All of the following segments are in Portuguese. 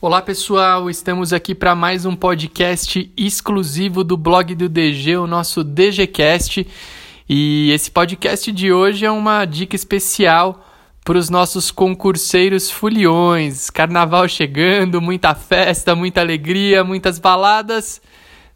Olá pessoal, estamos aqui para mais um podcast exclusivo do blog do DG, o nosso DGCast. E esse podcast de hoje é uma dica especial para os nossos concurseiros foliões. Carnaval chegando, muita festa, muita alegria, muitas baladas.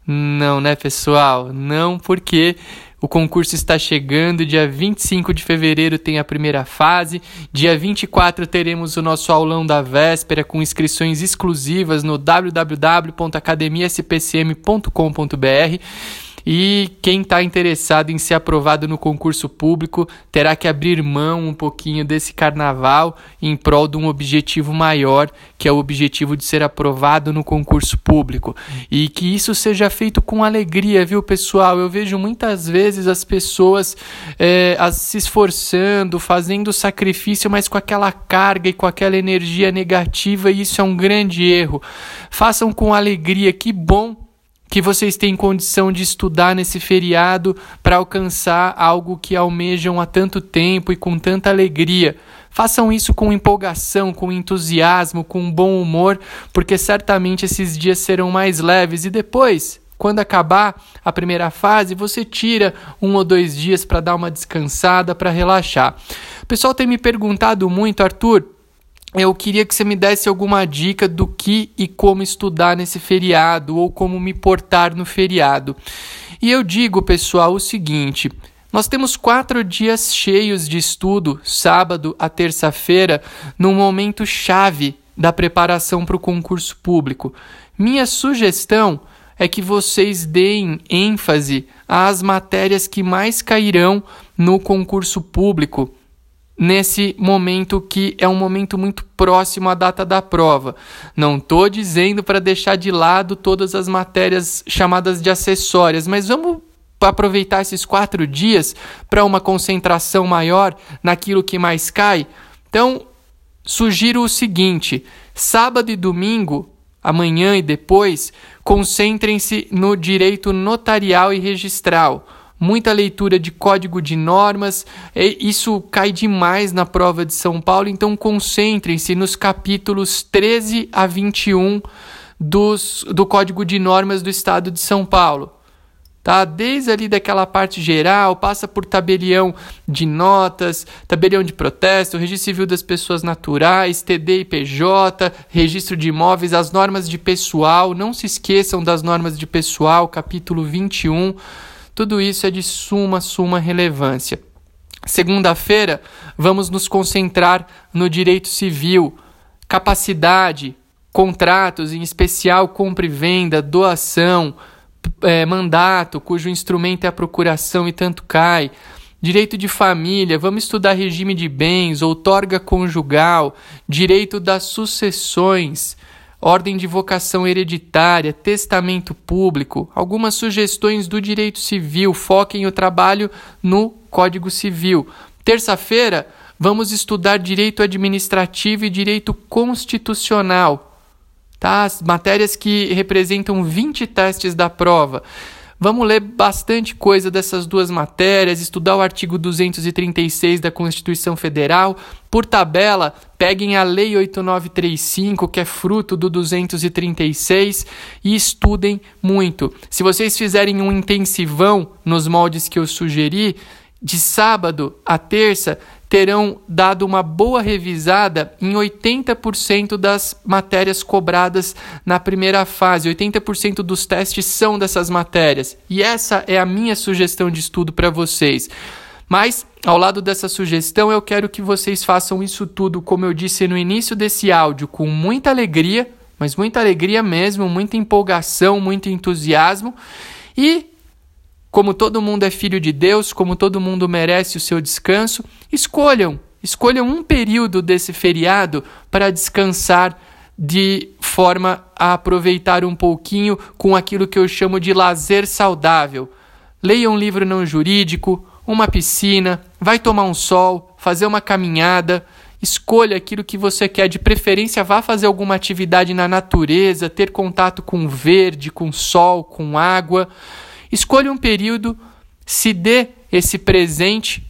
Não, né, pessoal? Não, porque o concurso está chegando, dia 25 de fevereiro tem a primeira fase, dia 24 teremos o nosso aulão da véspera com inscrições exclusivas no www.academiaspcm.com.br e quem está interessado em ser aprovado no concurso público terá que abrir mão um pouquinho desse carnaval em prol de um objetivo maior, que é o objetivo de ser aprovado no concurso público. E que isso seja feito com alegria, viu, pessoal? Eu vejo muitas vezes as pessoas é, as, se esforçando, fazendo sacrifício, mas com aquela carga e com aquela energia negativa, e isso é um grande erro. Façam com alegria, que bom que vocês têm condição de estudar nesse feriado para alcançar algo que almejam há tanto tempo e com tanta alegria. Façam isso com empolgação, com entusiasmo, com bom humor, porque certamente esses dias serão mais leves e depois, quando acabar a primeira fase, você tira um ou dois dias para dar uma descansada, para relaxar. O pessoal tem me perguntado muito, Arthur, eu queria que você me desse alguma dica do que e como estudar nesse feriado ou como me portar no feriado. E eu digo, pessoal, o seguinte: nós temos quatro dias cheios de estudo, sábado a terça-feira, num momento chave da preparação para o concurso público. Minha sugestão é que vocês deem ênfase às matérias que mais cairão no concurso público nesse momento que é um momento muito próximo à data da prova. Não estou dizendo para deixar de lado todas as matérias chamadas de acessórias, mas vamos aproveitar esses quatro dias para uma concentração maior naquilo que mais cai. Então, sugiro o seguinte: sábado e domingo, amanhã e depois, concentrem-se no direito notarial e registral muita leitura de código de normas, isso cai demais na prova de São Paulo, então concentrem-se nos capítulos 13 a 21 dos, do Código de Normas do Estado de São Paulo. Tá? Desde ali daquela parte geral, passa por tabelião de notas, tabelião de protesto, registro civil das pessoas naturais, TD e PJ, registro de imóveis, as normas de pessoal, não se esqueçam das normas de pessoal, capítulo 21 tudo isso é de suma, suma relevância. Segunda-feira, vamos nos concentrar no direito civil, capacidade, contratos, em especial compra e venda, doação, é, mandato, cujo instrumento é a procuração e tanto cai. Direito de família, vamos estudar regime de bens, outorga conjugal, direito das sucessões, ordem de vocação hereditária, testamento público, algumas sugestões do direito civil, foquem o trabalho no Código Civil. Terça-feira, vamos estudar direito administrativo e direito constitucional. Tá? As matérias que representam 20 testes da prova. Vamos ler bastante coisa dessas duas matérias, estudar o artigo 236 da Constituição Federal. Por tabela, peguem a Lei 8935, que é fruto do 236, e estudem muito. Se vocês fizerem um intensivão nos moldes que eu sugeri, de sábado a terça, terão dado uma boa revisada em 80% das matérias cobradas na primeira fase. 80% dos testes são dessas matérias. E essa é a minha sugestão de estudo para vocês. Mas, ao lado dessa sugestão, eu quero que vocês façam isso tudo, como eu disse no início desse áudio, com muita alegria, mas muita alegria mesmo, muita empolgação, muito entusiasmo e como todo mundo é filho de Deus, como todo mundo merece o seu descanso, escolham, escolham um período desse feriado para descansar de forma a aproveitar um pouquinho com aquilo que eu chamo de lazer saudável. Leia um livro não jurídico, uma piscina, vai tomar um sol, fazer uma caminhada, escolha aquilo que você quer, de preferência vá fazer alguma atividade na natureza, ter contato com verde, com sol, com água. Escolha um período, se dê esse presente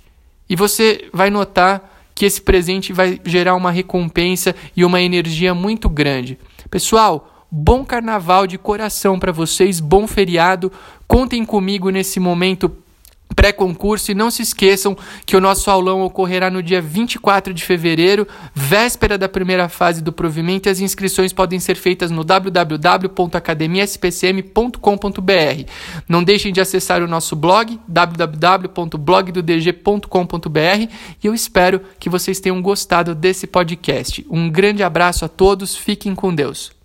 e você vai notar que esse presente vai gerar uma recompensa e uma energia muito grande. Pessoal, bom carnaval de coração para vocês, bom feriado. Contem comigo nesse momento pré-concurso e não se esqueçam que o nosso aulão ocorrerá no dia 24 de fevereiro, véspera da primeira fase do provimento e as inscrições podem ser feitas no www.academiaspcm.com.br. Não deixem de acessar o nosso blog www.blogdodg.com.br e eu espero que vocês tenham gostado desse podcast. Um grande abraço a todos, fiquem com Deus.